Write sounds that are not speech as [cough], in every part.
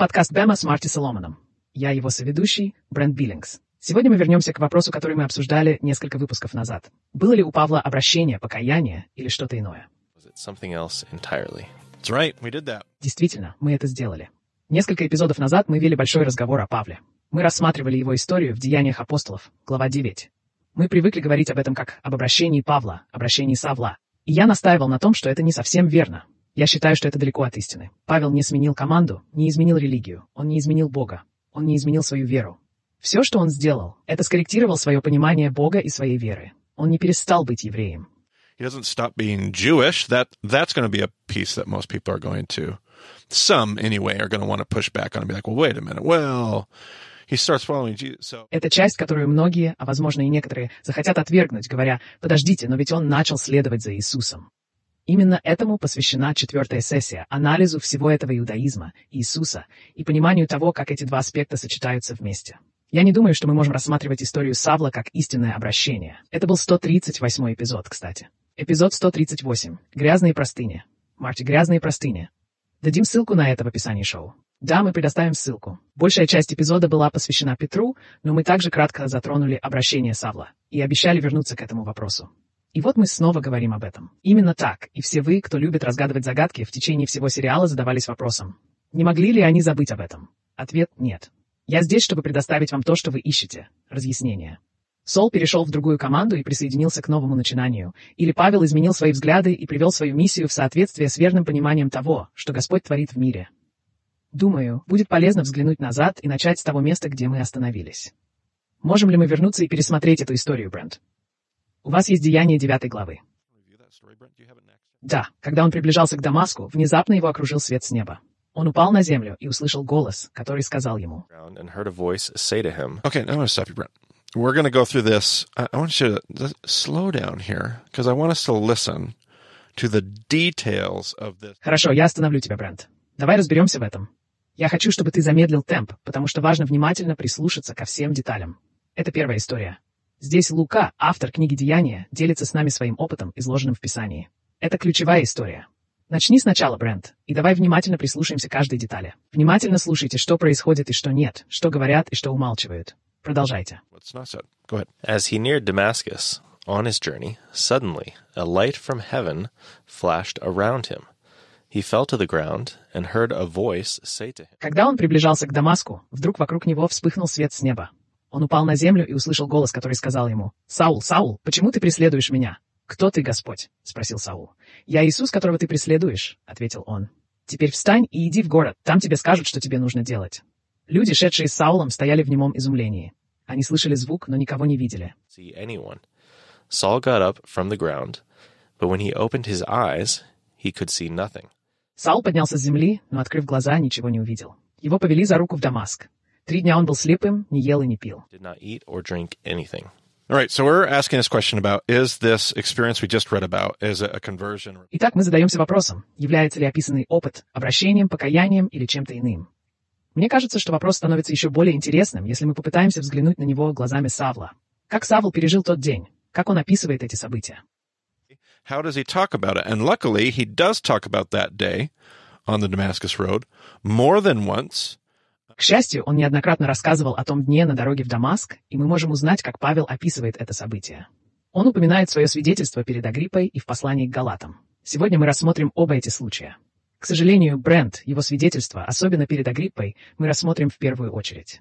подкаст Бэма с Марти Соломоном. Я его соведущий, Брент Биллингс. Сегодня мы вернемся к вопросу, который мы обсуждали несколько выпусков назад. Было ли у Павла обращение, покаяние или что-то иное? Right, Действительно, мы это сделали. Несколько эпизодов назад мы вели большой разговор о Павле. Мы рассматривали его историю в Деяниях апостолов, глава 9. Мы привыкли говорить об этом как об обращении Павла, обращении Савла. И я настаивал на том, что это не совсем верно. Я считаю, что это далеко от истины. Павел не сменил команду, не изменил религию, он не изменил Бога, он не изменил свою веру. Все, что он сделал, это скорректировал свое понимание Бога и своей веры. Он не перестал быть евреем. He doesn't stop being Jewish. That that's going to be a piece that most people are going to, some anyway, are going to want to push back on and be like, well, wait a minute, well, he starts following Jesus. So... Это часть, которую многие, а возможно и некоторые, захотят отвергнуть, говоря, подождите, но ведь он начал следовать за Иисусом. Именно этому посвящена четвертая сессия, анализу всего этого иудаизма, Иисуса и пониманию того, как эти два аспекта сочетаются вместе. Я не думаю, что мы можем рассматривать историю Савла как истинное обращение. Это был 138 эпизод, кстати. Эпизод 138. Грязные простыни. Марти, грязные простыни. Дадим ссылку на это в описании шоу. Да, мы предоставим ссылку. Большая часть эпизода была посвящена Петру, но мы также кратко затронули обращение Савла и обещали вернуться к этому вопросу. И вот мы снова говорим об этом. Именно так, и все вы, кто любит разгадывать загадки, в течение всего сериала задавались вопросом. Не могли ли они забыть об этом? Ответ – нет. Я здесь, чтобы предоставить вам то, что вы ищете. Разъяснение. Сол перешел в другую команду и присоединился к новому начинанию. Или Павел изменил свои взгляды и привел свою миссию в соответствие с верным пониманием того, что Господь творит в мире. Думаю, будет полезно взглянуть назад и начать с того места, где мы остановились. Можем ли мы вернуться и пересмотреть эту историю, Брент? У вас есть деяние девятой главы. Да, когда он приближался к Дамаску, внезапно его окружил свет с неба. Он упал на землю и услышал голос, который сказал ему. Okay, now I'm going to stop you, Brent. We're going to go through this. I want you to slow down here, because I want us to listen to the details of this. Хорошо, я остановлю тебя, Брент. Давай разберемся в этом. Я хочу, чтобы ты замедлил темп, потому что важно внимательно прислушаться ко всем деталям. Это первая история. Здесь Лука, автор книги «Деяния», делится с нами своим опытом, изложенным в Писании. Это ключевая история. Начни сначала, Брент, и давай внимательно прислушаемся к каждой детали. Внимательно слушайте, что происходит и что нет, что говорят и что умалчивают. Продолжайте. As he neared Damascus, on his journey, suddenly a light from heaven flashed around him. He fell to the ground and heard a voice say to him. Когда он приближался к Дамаску, вдруг вокруг него вспыхнул свет с неба. Он упал на землю и услышал голос, который сказал ему, «Саул, Саул, почему ты преследуешь меня?» «Кто ты, Господь?» — спросил Саул. «Я Иисус, которого ты преследуешь», — ответил он. «Теперь встань и иди в город, там тебе скажут, что тебе нужно делать». Люди, шедшие с Саулом, стояли в немом изумлении. Они слышали звук, но никого не видели. Saul got up from the ground, but when he opened his eyes, he could see nothing. Саул поднялся с земли, но, открыв глаза, ничего не увидел. Его повели за руку в Дамаск. Три дня он был слепым, не ел и не пил. Did not eat or drink anything. All right, so we're asking this question about is this experience we just read about is it a conversion? Итак, мы задаемся вопросом, является ли описанный опыт обращением, покаянием или чем-то иным. Мне кажется, что вопрос становится еще более интересным, если мы попытаемся взглянуть на него глазами Савла. Как Савл пережил тот день? Как он описывает эти события? How does he talk about it? And luckily, he does talk about that day on the Damascus Road more than once. К счастью, он неоднократно рассказывал о том дне на дороге в Дамаск, и мы можем узнать, как Павел описывает это событие. Он упоминает свое свидетельство перед Агриппой и в послании к Галатам. Сегодня мы рассмотрим оба эти случая. К сожалению, Брент, его свидетельство, особенно перед Агриппой, мы рассмотрим в первую очередь.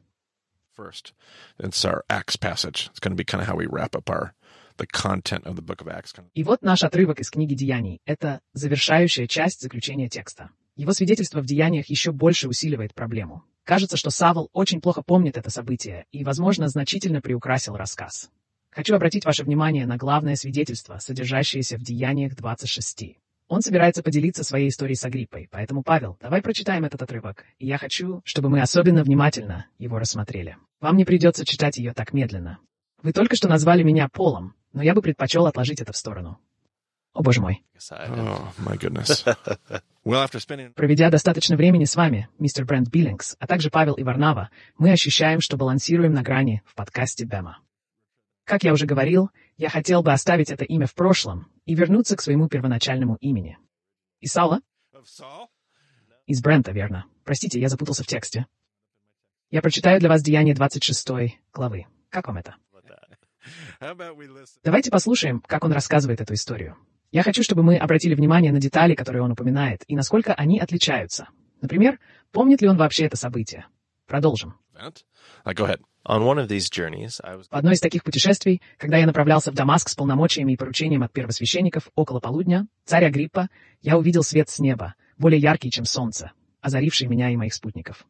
First, it's our Acts passage. It's going to be kind of how we wrap up our the content of the book of Acts. И вот наш отрывок из книги Деяний. Это завершающая часть заключения текста. Его свидетельство в Деяниях еще больше усиливает проблему. Кажется, что Савл очень плохо помнит это событие и, возможно, значительно приукрасил рассказ. Хочу обратить ваше внимание на главное свидетельство, содержащееся в Деяниях 26. Он собирается поделиться своей историей с Агриппой, поэтому, Павел, давай прочитаем этот отрывок, и я хочу, чтобы мы особенно внимательно его рассмотрели. Вам не придется читать ее так медленно. Вы только что назвали меня Полом, но я бы предпочел отложить это в сторону. О, боже мой. Oh, my goodness. [laughs] Проведя достаточно времени с вами, мистер Брент Биллингс, а также Павел и Варнава, мы ощущаем, что балансируем на грани в подкасте Бема. Как я уже говорил, я хотел бы оставить это имя в прошлом и вернуться к своему первоначальному имени. Исаула? Из Брента, верно. Простите, я запутался в тексте. Я прочитаю для вас Деяние 26 главы. Как вам это? Давайте послушаем, как он рассказывает эту историю. Я хочу, чтобы мы обратили внимание на детали, которые он упоминает, и насколько они отличаются. Например, помнит ли он вообще это событие? Продолжим. Was В одно из таких путешествий, когда я направлялся в Дамаск с полномочиями и поручением от первосвященников около полудня, царь Агриппа, я увидел свет с неба, более яркий, чем солнце, озаривший меня и моих спутников.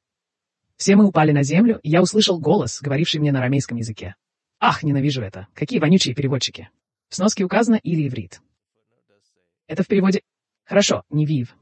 Все мы упали на землю, и я услышал голос, говоривший мне на арамейском языке. Ах, ненавижу это. Какие вонючие переводчики. В сноске указано или иврит. Это в переводе... Хорошо, не вив.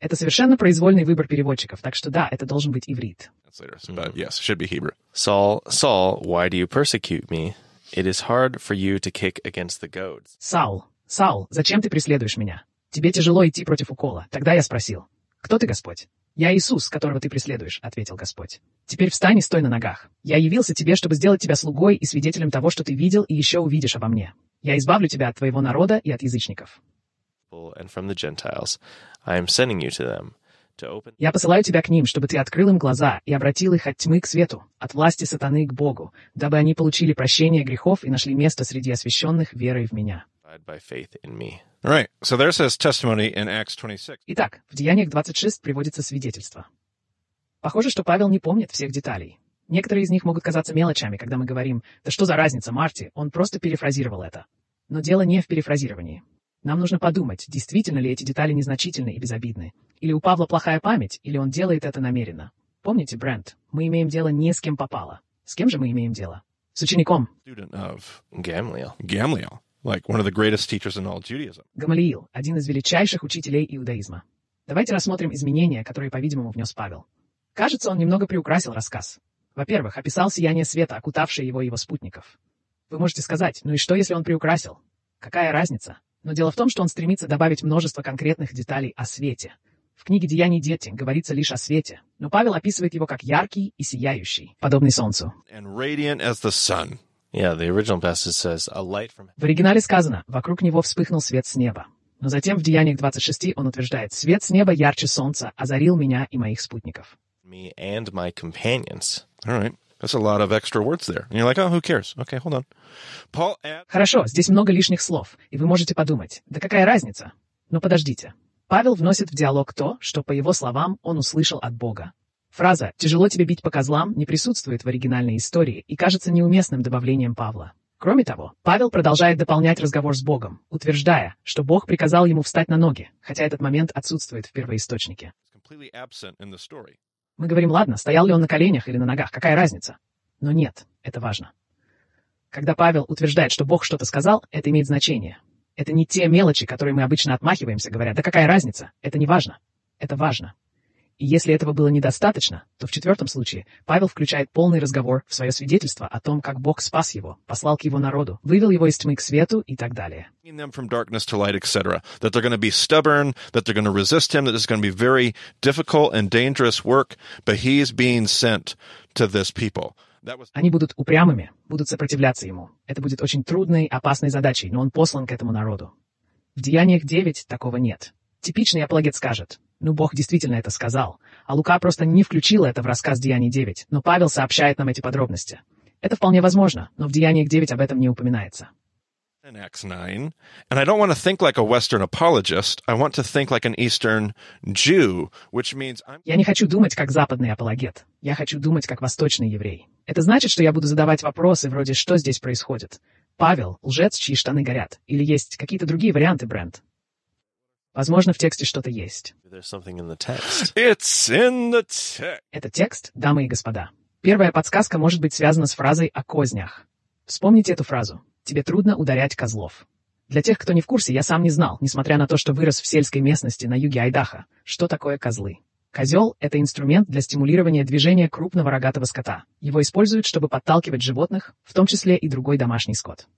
Это совершенно произвольный выбор переводчиков, так что да, это должен быть иврит. But yes, should be Hebrew. Saul, Saul, why do you persecute me? It is hard for you to kick against the goads. Саул, Саул, зачем ты преследуешь меня? Тебе тяжело идти против укола. Тогда я спросил, кто ты, Господь? Я Иисус, которого ты преследуешь, ответил Господь. Теперь встань и стой на ногах. Я явился тебе, чтобы сделать тебя слугой и свидетелем того, что ты видел и еще увидишь обо мне. Я избавлю тебя от твоего народа и от язычников. Я посылаю тебя к ним, чтобы ты открыл им глаза и обратил их от тьмы к свету, от власти сатаны к Богу, дабы они получили прощение грехов и нашли место среди освященных верой в меня. by faith in me. All right. So there's his testimony in Acts 26. Итак, в Деяниях 26 приводится свидетельство. Похоже, что Павел не помнит всех деталей. Некоторые из них могут казаться мелочами, когда мы говорим «Да что за разница, Марти?» Он просто перефразировал это. Но дело не в перефразировании. Нам нужно подумать, действительно ли эти детали незначительны и безобидны. Или у Павла плохая память, или он делает это намеренно. Помните, Брент, мы имеем дело не с кем попало. С кем же мы имеем дело? С учеником. Гамалиил, один из величайших учителей иудаизма. Давайте рассмотрим изменения, которые, по-видимому, внес Павел. Кажется, он немного приукрасил рассказ. Во-первых, описал сияние света, окутавшее его и его спутников. Вы можете сказать, ну и что, если он приукрасил? Какая разница? Но дело в том, что он стремится добавить множество конкретных деталей о свете. В книге «Деяний дети» говорится лишь о свете, но Павел описывает его как яркий и сияющий, подобный солнцу. Yeah, says, from В оригинале сказано «вокруг него вспыхнул свет с неба». Но затем в Деяниях 26 он утверждает «свет с неба ярче солнца озарил меня и моих спутников». me and my companions. All right. That's a lot of extra words there. And you're like, oh, who cares? Okay, hold on. Paul adds, Хорошо, здесь много лишних слов, и вы можете подумать, да какая разница? Но подождите. Павел вносит в диалог то, что, по его словам, он услышал от Бога. Фраза «тяжело тебе бить по козлам» не присутствует в оригинальной истории и кажется неуместным добавлением Павла. Кроме того, Павел продолжает дополнять разговор с Богом, утверждая, что Бог приказал ему встать на ноги, хотя этот момент отсутствует в первоисточнике. Мы говорим, ладно, стоял ли он на коленях или на ногах, какая разница? Но нет, это важно. Когда Павел утверждает, что Бог что-то сказал, это имеет значение. Это не те мелочи, которые мы обычно отмахиваемся, говоря, да какая разница, это не важно. Это важно. И если этого было недостаточно, то в четвертом случае Павел включает полный разговор в свое свидетельство о том, как Бог спас его, послал к его народу, вывел его из тьмы к свету и так далее. Они будут упрямыми, будут сопротивляться ему. Это будет очень трудной, опасной задачей, но он послан к этому народу. В Деяниях 9 такого нет. Типичный апологет скажет, ну Бог действительно это сказал, а Лука просто не включил это в рассказ Деяний 9, но Павел сообщает нам эти подробности. Это вполне возможно, но в Деяниях 9 об этом не упоминается. in Acts 9. And I don't want to think like a Western apologist. I want to think like an Eastern Jew, which means I'm Я не хочу думать как западный апологет. Я хочу думать как восточный еврей. Это значит, что я буду задавать вопросы вроде «что здесь происходит?» Павел – лжец, чьи штаны горят. Или есть какие-то другие варианты, Брент? Возможно, в тексте что-то есть. There's something in the text. It's in the text. Это текст, дамы и господа. Первая подсказка может быть связана с фразой о кознях. Вспомните эту фразу. Тебе трудно ударять козлов. Для тех, кто не в курсе, я сам не знал, несмотря на то, что вырос в сельской местности на юге Айдаха, что такое козлы. Козел – это инструмент для стимулирования движения крупного рогатого скота. Его используют, чтобы подталкивать животных, в том числе и другой домашний скот.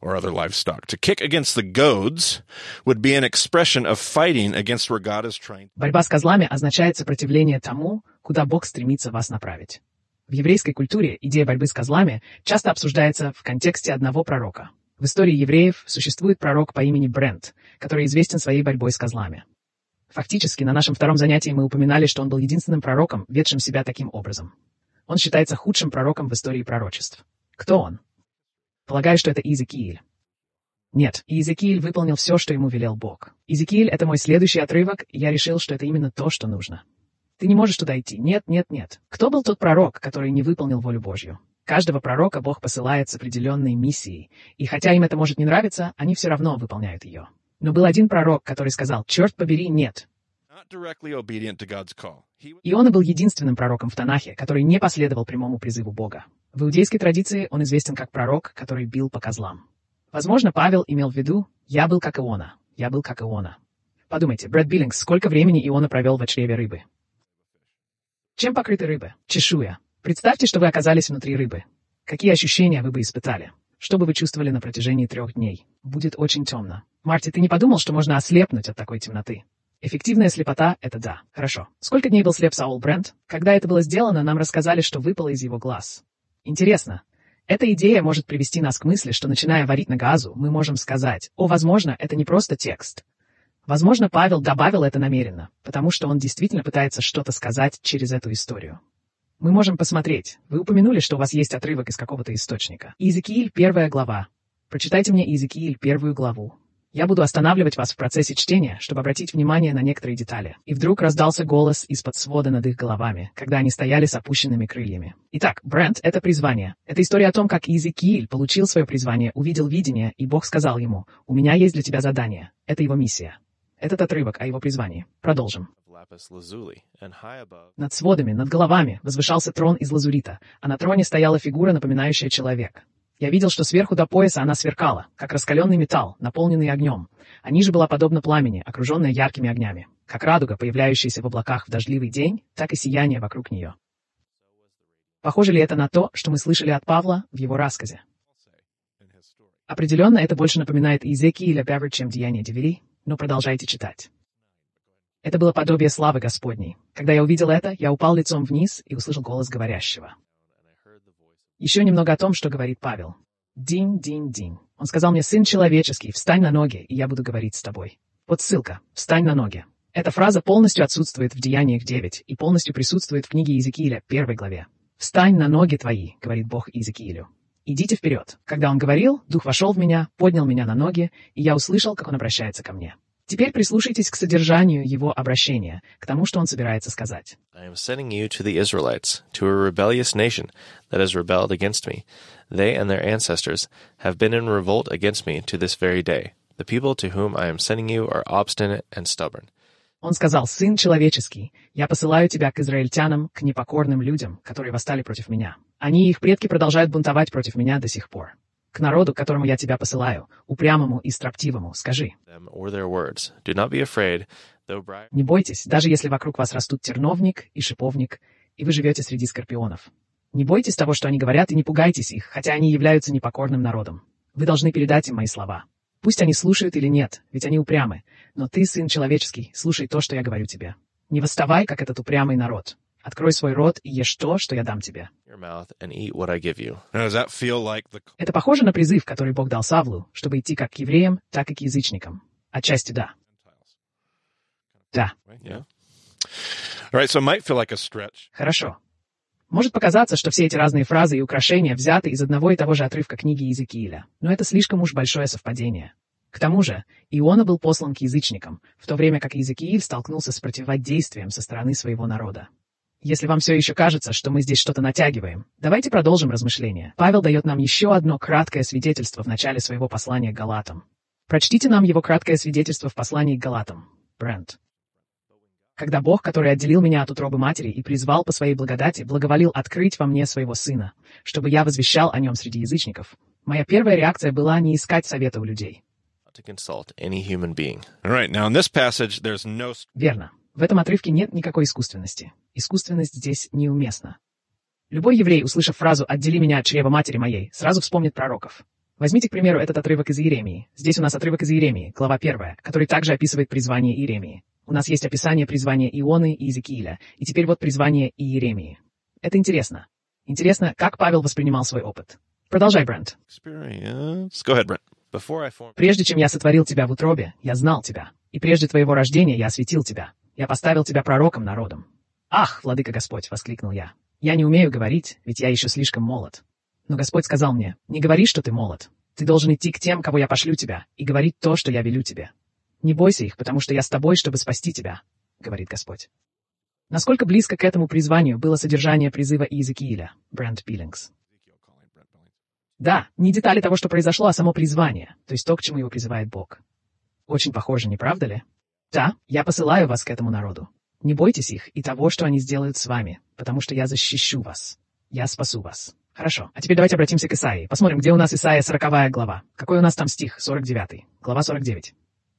Or other livestock. To kick against the goads would be an expression of fighting against where God is trying. Борьба с козлами означает сопротивление тому, куда Бог стремится вас направить. В еврейской культуре идея борьбы с козлами часто обсуждается в контексте одного пророка. В истории евреев существует пророк по имени Брент, который известен своей борьбой с козлами. Фактически, на нашем втором занятии мы упоминали, что он был единственным пророком, ведшим себя таким образом. Он считается худшим пророком в истории пророчеств. Кто он? Полагаю, что это Иезекииль. Нет, Иезекииль выполнил все, что ему велел Бог. Иезекииль — это мой следующий отрывок, и я решил, что это именно то, что нужно. Ты не можешь туда идти. Нет, нет, нет. Кто был тот пророк, который не выполнил волю Божью? Каждого пророка Бог посылает с определенной миссией, и хотя им это может не нравиться, они все равно выполняют ее. Но был один пророк, который сказал, черт побери, нет. Иона был единственным пророком в Танахе, который не последовал прямому призыву Бога. В иудейской традиции он известен как пророк, который бил по козлам. Возможно, Павел имел в виду «я был как Иона, я был как Иона». Подумайте, Брэд Биллингс, сколько времени Иона провел в чреве рыбы? Чем покрыты рыбы? Чешуя. Представьте, что вы оказались внутри рыбы. Какие ощущения вы бы испытали? Что бы вы чувствовали на протяжении трех дней? Будет очень темно. Марти, ты не подумал, что можно ослепнуть от такой темноты? Эффективная слепота — это да. Хорошо. Сколько дней был слеп Саул Брент? Когда это было сделано, нам рассказали, что выпало из его глаз. Интересно. Эта идея может привести нас к мысли, что, начиная варить на газу, мы можем сказать, о, возможно, это не просто текст. Возможно, Павел добавил это намеренно, потому что он действительно пытается что-то сказать через эту историю. Мы можем посмотреть. Вы упомянули, что у вас есть отрывок из какого-то источника. Иезекииль, первая глава. Прочитайте мне Иезекииль, первую главу. Я буду останавливать вас в процессе чтения, чтобы обратить внимание на некоторые детали. И вдруг раздался голос из-под свода над их головами, когда они стояли с опущенными крыльями. Итак, Брент — это призвание. Это история о том, как Иезекииль получил свое призвание, увидел видение, и Бог сказал ему, «У меня есть для тебя задание». Это его миссия. Этот отрывок о его призвании. Продолжим. Над сводами, над головами возвышался трон из лазурита, а на троне стояла фигура, напоминающая человека. Я видел, что сверху до пояса она сверкала, как раскаленный металл, наполненный огнем, а ниже была подобна пламени, окруженная яркими огнями. Как радуга, появляющаяся в облаках в дождливый день, так и сияние вокруг нее. Похоже ли это на то, что мы слышали от Павла в его рассказе? Определенно, это больше напоминает Иезекииля Бевер, чем Деяния Девели, но продолжайте читать. Это было подобие славы Господней. Когда я увидел это, я упал лицом вниз и услышал голос говорящего. and I heard the voice of Еще немного о том, что говорит Павел. Динь, динь, динь. Он сказал мне, сын человеческий, встань на ноги, и я буду говорить с тобой. Вот ссылка. Встань на ноги. Эта фраза полностью отсутствует в Деяниях 9 и полностью присутствует в книге Иезекииля, первой главе. «Встань на ноги твои», — говорит Бог Иезекиилю. «Идите вперед». Когда он говорил, Дух вошел в меня, поднял меня на ноги, и я услышал, как он обращается ко мне. Теперь прислушайтесь к содержанию его обращения, к тому, что он собирается сказать. I am sending you to the Israelites, to a rebellious nation that has rebelled against me. They and their ancestors have been in revolt against me to this very day. The people to whom I am sending you are obstinate and stubborn. Он сказал, «Сын человеческий, я посылаю тебя к израильтянам, к непокорным людям, которые восстали против меня. Они и их предки продолжают бунтовать против меня до сих пор. К народу, к которому я тебя посылаю, упрямому и строптивому, скажи, не бойтесь, даже если вокруг вас растут терновник и шиповник, и вы живете среди скорпионов. Не бойтесь того, что они говорят, и не пугайтесь их, хотя они являются непокорным народом. Вы должны передать им мои слова. Пусть они слушают или нет, ведь они упрямы. Но ты, сын человеческий, слушай то, что я говорю тебе. Не восставай, как этот упрямый народ. Открой свой рот и ешь то, что я дам тебе. Это похоже на призыв, который Бог дал Савлу, чтобы идти как к евреям, так и к язычникам. Отчасти да. Да, хорошо. Может показаться, что все эти разные фразы и украшения взяты из одного и того же отрывка книги Иезекииля, но это слишком уж большое совпадение. К тому же, Иона был послан к язычникам, в то время как Иезекииль столкнулся с противодействием со стороны своего народа. Если вам все еще кажется, что мы здесь что-то натягиваем, давайте продолжим размышления. Павел дает нам еще одно краткое свидетельство в начале своего послания к Галатам. Прочтите нам его краткое свидетельство в послании к Галатам. Брент. Когда Бог, который отделил меня от утробы матери и призвал по своей благодати, благоволил открыть во мне своего сына, чтобы я возвещал о нем среди язычников, моя первая реакция была не искать совета у людей. Верно. В этом отрывке нет никакой искусственности. Искусственность здесь неуместна. Любой еврей, услышав фразу «отдели меня от чрева матери моей», сразу вспомнит пророков. Возьмите, к примеру, этот отрывок из Иеремии. Здесь у нас отрывок из Иеремии, глава 1, который также описывает призвание Иеремии. У нас есть описание призвания Ионы и Иезекииля, и теперь вот призвание Иеремии. Это интересно. Интересно, как Павел воспринимал свой опыт. Продолжай, Брент. Прежде чем я сотворил тебя в утробе, я знал тебя. И прежде твоего рождения я осветил тебя. Я поставил тебя пророком народом. Ах, владыка Господь, воскликнул я. Я не умею говорить, ведь я еще слишком молод. Но Господь сказал мне, не говори, что ты молод. Ты должен идти к тем, кого я пошлю тебя, и говорить то, что я велю тебе. Не бойся их, потому что я с тобой, чтобы спасти тебя, говорит Господь. Насколько близко к этому призванию было содержание призыва Иезекииля, Брент Биллингс. Да, не детали того, что произошло, а само призвание, то есть то, к чему его призывает Бог. Очень похоже, не правда ли? Да, я посылаю вас к этому народу. Не бойтесь их и того, что они сделают с вами, потому что я защищу вас. Я спасу вас. Хорошо, а теперь давайте обратимся к Исаии. Посмотрим, где у нас Исаия 40 глава. Какой у нас там стих? 49. Глава 49.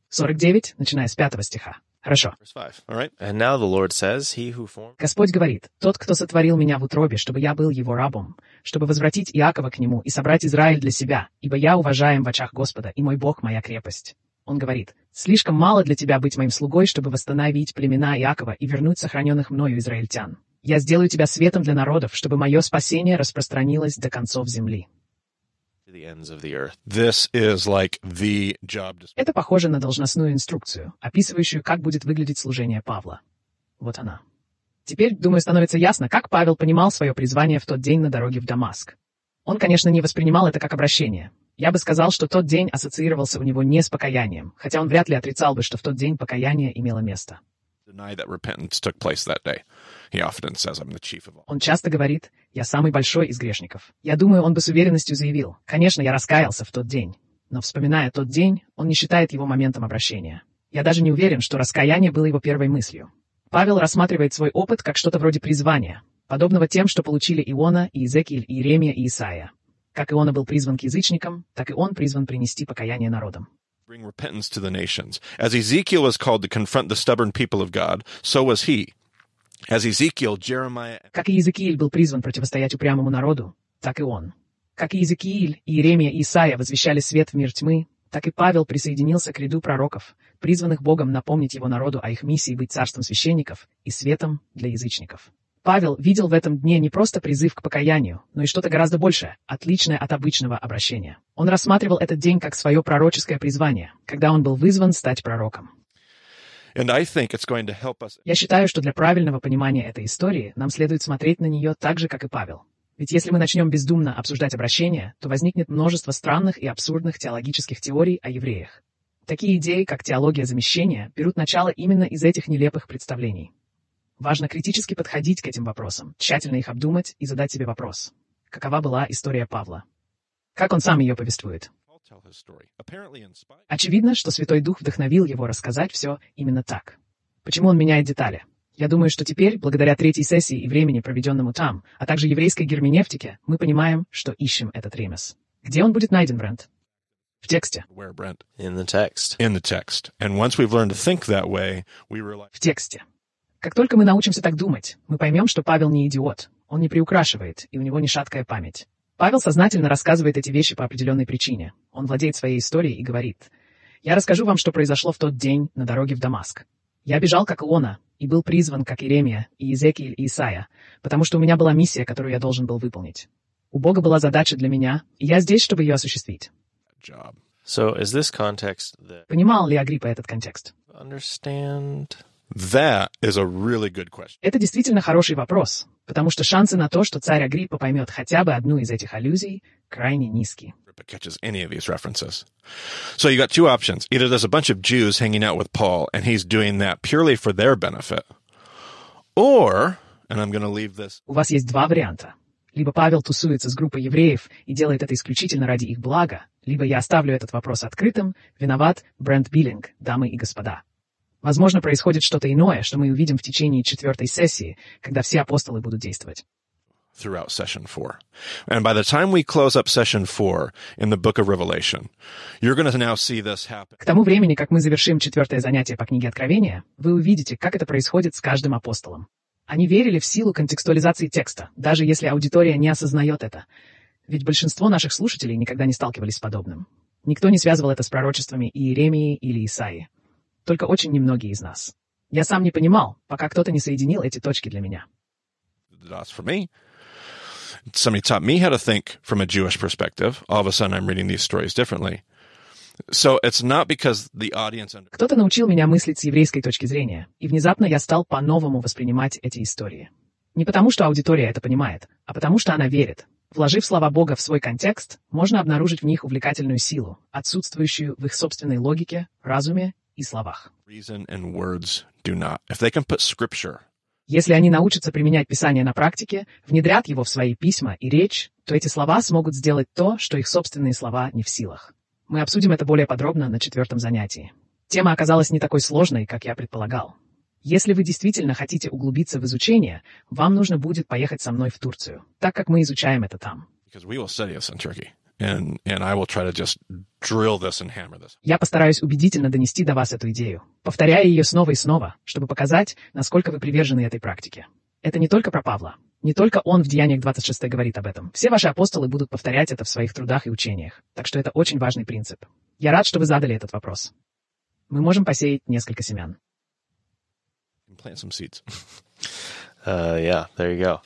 49, начиная с 5 стиха. Хорошо. Verse 5. All right. And now the Lord says, He who formed Господь говорит, «Тот, кто сотворил меня в утробе, чтобы я был его рабом, чтобы возвратить Иакова к нему и собрать Израиль для себя, ибо я уважаем в очах Господа, и мой Бог — моя крепость». Он говорит, «Слишком мало для тебя быть моим слугой, чтобы восстановить племена Иакова и вернуть сохраненных мною израильтян. Я сделаю тебя светом для народов, чтобы мое спасение распространилось до концов земли». Это похоже на должностную инструкцию, описывающую, как будет выглядеть служение Павла. Вот она. Теперь, думаю, становится ясно, как Павел понимал свое призвание в тот день на дороге в Дамаск. Он, конечно, не воспринимал это как обращение. Я бы сказал, что тот день ассоциировался у него не с покаянием, хотя он вряд ли отрицал бы, что в тот день покаяние имело место. Он часто говорит, «Я самый большой из грешников». Я думаю, он бы с уверенностью заявил, «Конечно, я раскаялся в тот день». Но вспоминая тот день, он не считает его моментом обращения. Я даже не уверен, что раскаяние было его первой мыслью. Павел рассматривает свой опыт как что-то вроде призвания, подобного тем, что получили Иона, Иезекииль, Иеремия и Исаия. Как Иона был призван к язычникам, так и он призван принести покаяние народам. Bring repentance to the nations. As Ezekiel was called to confront the stubborn people of God, so was he. As Ezekiel, Jeremiah, Как и Иезекииль был призван противостоять упрямому народу, так и он. Как и Иезекииль, Иеремия и Исаия возвещали свет в мир тьмы, так и Павел присоединился к ряду пророков, призванных Богом напомнить его народу о их миссии быть царством священников и светом для язычников. Павел видел в этом дне не просто призыв к покаянию, но и что-то гораздо большее, отличное от обычного обращения. Он рассматривал этот день как свое пророческое призвание, когда он был вызван стать пророком. Я считаю, что для правильного понимания этой истории нам следует смотреть на нее так же, как и Павел. Ведь если мы начнем бездумно обсуждать обращение, то возникнет множество странных и абсурдных теологических теорий о евреях. Такие идеи, как теология замещения, берут начало именно из этих нелепых представлений. Важно критически подходить к этим вопросам, тщательно их обдумать и задать себе вопрос. Какова была история Павла? Как он сам ее повествует? Очевидно, что Святой Дух вдохновил его рассказать все именно так. Почему он меняет детали? Я думаю, что теперь, благодаря третьей сессии и времени, проведенному там, а также еврейской герменевтике, мы понимаем, что ищем этот ремес. Где он будет найден, Брент? В тексте. Where, Brent? In the text. In the text. And once we've learned to think that way, we realize В тексте. Как только мы научимся так думать, мы поймем, что Павел не идиот, он не приукрашивает, и у него не шаткая память. Павел сознательно рассказывает эти вещи по определенной причине. Он владеет своей историей и говорит, «Я расскажу вам, что произошло в тот день на дороге в Дамаск. Я бежал, как Иона, и был призван, как Иеремия, и Иезекииль, и Исаия, потому что у меня была миссия, которую я должен был выполнить. У Бога была задача для меня, и я здесь, чтобы ее осуществить». So is this context that Понимал ли Агриппа этот контекст? understand? That is a really good question. Это действительно хороший вопрос, потому что шансы на то, что царь Агриппа поймет хотя бы одну из этих аллюзий, крайне низкие. Catches any of these references. So you got two options. Either there's a bunch of Jews hanging out with Paul and he's doing that purely for their benefit, or, and I'm going to leave this У вас есть два варианта. Либо Павел тусуется с группой евреев и делает это исключительно ради их блага, либо я оставлю этот вопрос открытым, виноват Брент Биллинг, дамы и господа. Возможно, происходит что-то иное, что мы увидим в течение четвертой сессии, когда все апостолы будут действовать. throughout session four. And by the time we close up session four in the book of Revelation, you're going to now see this happen. К тому времени, как мы завершим четвертое занятие по книге Откровения, вы увидите, как это происходит с каждым апостолом. Они верили в силу контекстуализации текста, даже если аудитория не осознает это. Ведь большинство наших слушателей никогда не сталкивались с подобным. Никто не связывал это с пророчествами Иеремии или Исаии. Только очень немногие из нас. Я сам не понимал, пока кто-то не соединил эти точки для меня. The dots for me. Somebody taught me how to think from a Jewish perspective. All of a sudden, I'm reading these stories differently. So it's not because the audience Кто-то научил меня мыслить с еврейской точки зрения, и внезапно я стал по-новому воспринимать эти истории. Не потому, что аудитория это понимает, а потому, что она верит. Вложив слова Бога в свой контекст, можно обнаружить в них увлекательную силу, отсутствующую в их собственной логике, разуме и словах. Если они научатся применять Писание на практике, внедрят его в свои письма и речь, то эти слова смогут сделать то, что их собственные слова не в силах. Мы обсудим это более подробно на четвертом занятии. Тема оказалась не такой сложной, как я предполагал. Если вы действительно хотите углубиться в изучение, вам нужно будет поехать со мной в Турцию, так как мы изучаем это там. because we will study this in Turkey, and and I will try to just drill this and hammer this. Я постараюсь убедительно донести до вас эту идею, повторяя ее снова и снова, чтобы показать, насколько вы привержены этой практике. Это не только про Павла. Не только он в Деяниях 26 говорит об этом. Все ваши апостолы будут повторять это в своих трудах и учениях. Так что это очень важный принцип. Я рад, что вы задали этот вопрос. Мы можем посеять несколько семян. Plant some seeds. [laughs] Uh, yeah, there you go.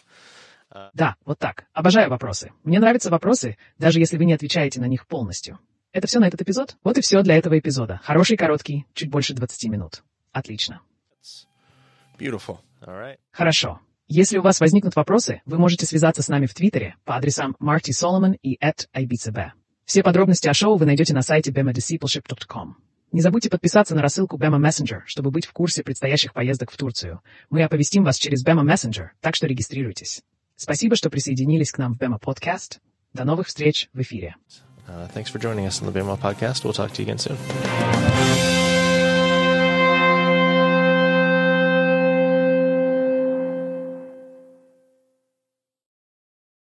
Да, вот так. Обожаю вопросы. Мне нравятся вопросы, даже если вы не отвечаете на них полностью. Это все на этот эпизод? Вот и все для этого эпизода. Хороший, короткий, чуть больше 20 минут. Отлично. Beautiful. All right. Хорошо. Если у вас возникнут вопросы, вы можете связаться с нами в Твиттере по адресам Marty Solomon и at IBCB. Все подробности о шоу вы найдете на сайте bemadiscipleship.com. Не забудьте подписаться на рассылку Bema Messenger, чтобы быть в курсе предстоящих поездок в Турцию. Мы оповестим вас через Bema Messenger, так что регистрируйтесь. Спасибо, что присоединились к нам в Bema Podcast. До новых встреч в эфире. Uh, thanks for joining us on the BMO podcast. We'll talk to you again soon.